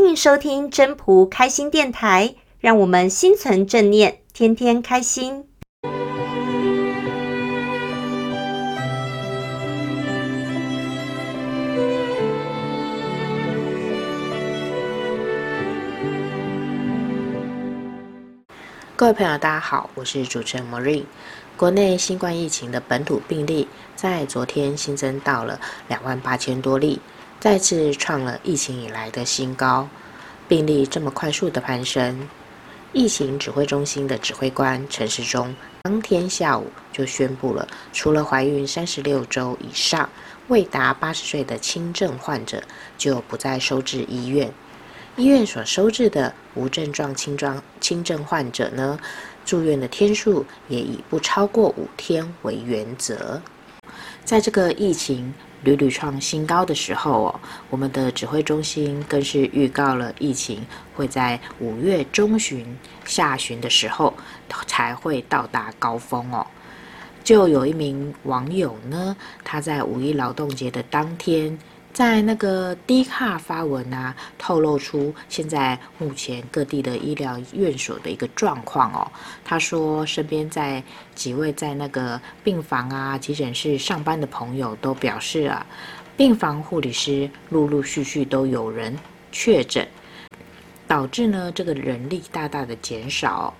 欢迎收听真朴开心电台，让我们心存正念，天天开心。各位朋友，大家好，我是主持人 Marine。国内新冠疫情的本土病例在昨天新增到了两万八千多例。再次创了疫情以来的新高，病例这么快速的攀升，疫情指挥中心的指挥官陈时中当天下午就宣布了，除了怀孕三十六周以上、未达八十岁的轻症患者，就不再收治医院。医院所收治的无症状轻症轻症患者呢，住院的天数也以不超过五天为原则。在这个疫情屡屡创新高的时候哦，我们的指挥中心更是预告了疫情会在五月中旬、下旬的时候才会到达高峰哦。就有一名网友呢，他在五一劳动节的当天。在那个 D 卡发文啊，透露出现在目前各地的医疗院所的一个状况哦。他说，身边在几位在那个病房啊、急诊室上班的朋友都表示啊，病房护理师陆陆续续都有人确诊，导致呢这个人力大大的减少。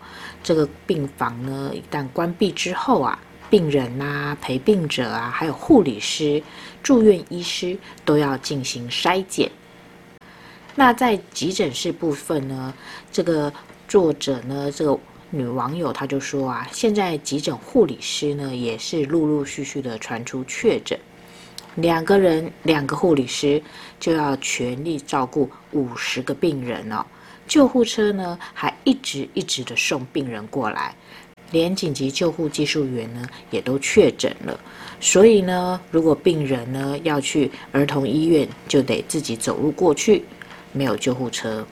这个病房呢一旦关闭之后啊。病人啊，陪病者啊，还有护理师、住院医师都要进行筛检。那在急诊室部分呢，这个作者呢，这个女网友她就说啊，现在急诊护理师呢也是陆陆续续的传出确诊，两个人两个护理师就要全力照顾五十个病人哦，救护车呢还一直一直的送病人过来。连紧急救护技术员呢也都确诊了，所以呢，如果病人呢要去儿童医院，就得自己走路过去，没有救护车。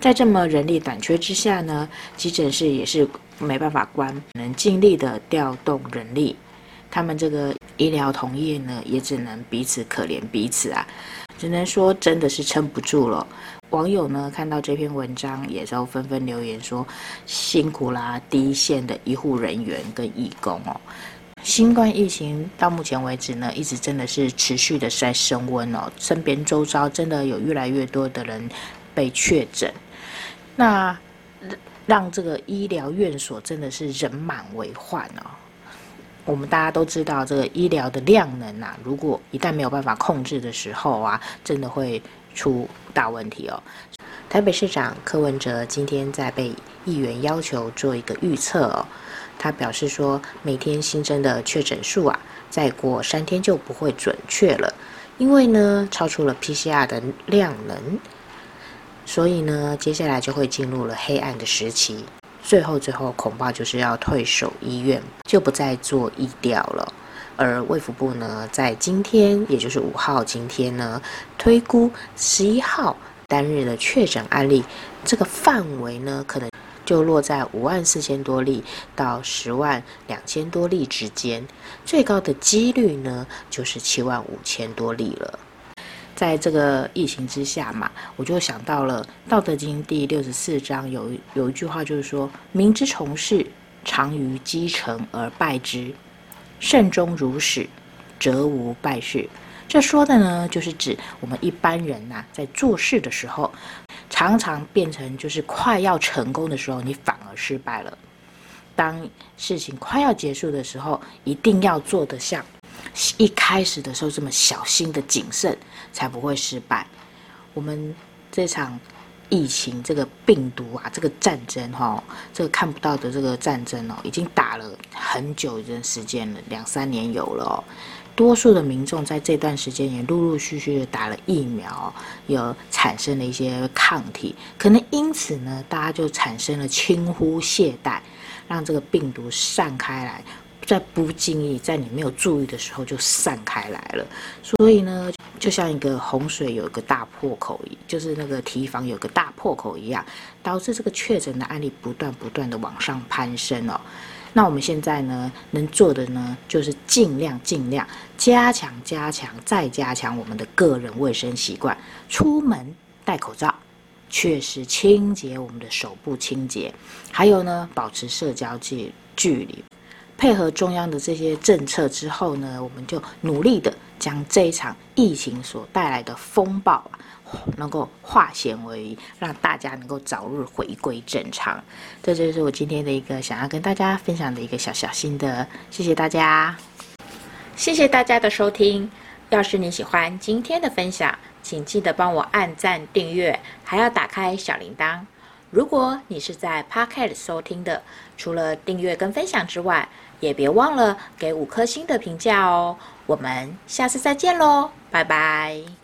在这么人力短缺之下呢，急诊室也是没办法关，能尽力的调动人力。他们这个医疗同业呢，也只能彼此可怜彼此啊，只能说真的是撑不住了。网友呢看到这篇文章，也都纷纷留言说：“辛苦啦，第一线的医护人员跟义工哦。”新冠疫情到目前为止呢，一直真的是持续的在升温哦，身边周遭真的有越来越多的人被确诊，那让这个医疗院所真的是人满为患哦。我们大家都知道，这个医疗的量能啊，如果一旦没有办法控制的时候啊，真的会。出大问题哦！台北市长柯文哲今天在被议员要求做一个预测哦，他表示说，每天新增的确诊数啊，再过三天就不会准确了，因为呢，超出了 PCR 的量能，所以呢，接下来就会进入了黑暗的时期，最后最后恐怕就是要退守医院，就不再做医调了。而卫福部呢，在今天，也就是五号今天呢，推估十一号单日的确诊案例，这个范围呢，可能就落在五万四千多例到十万两千多例之间，最高的几率呢，就是七万五千多例了。在这个疫情之下嘛，我就想到了《道德经》第六十四章有有一句话，就是说：“民之从事，常于积成而败之。”慎终如始，则无败事。这说的呢，就是指我们一般人呐、在做事的时候，常常变成就是快要成功的时候，你反而失败了。当事情快要结束的时候，一定要做得像一开始的时候这么小心的谨慎，才不会失败。我们这场。疫情这个病毒啊，这个战争哈、哦，这个看不到的这个战争哦，已经打了很久一段时间了，两三年有了哦。多数的民众在这段时间也陆陆续续的打了疫苗，有产生了一些抗体，可能因此呢，大家就产生了轻忽懈怠，让这个病毒散开来。在不经意，在你没有注意的时候就散开来了，所以呢，就像一个洪水有一个大破口，就是那个堤防有个大破口一样，导致这个确诊的案例不断不断的往上攀升哦。那我们现在呢，能做的呢，就是尽量尽量加强加强再加强我们的个人卫生习惯，出门戴口罩，确实清洁我们的手部清洁，还有呢，保持社交距距离，配合中央的这些政策之后呢，我们就努力的将这一场疫情所带来的风暴啊，能够化险为夷，让大家能够早日回归正常。这就是我今天的一个想要跟大家分享的一个小小心得。谢谢大家，谢谢大家的收听。要是你喜欢今天的分享，请记得帮我按赞、订阅，还要打开小铃铛。如果你是在 Podcast 收听的，除了订阅跟分享之外，也别忘了给五颗星的评价哦。我们下次再见喽，拜拜。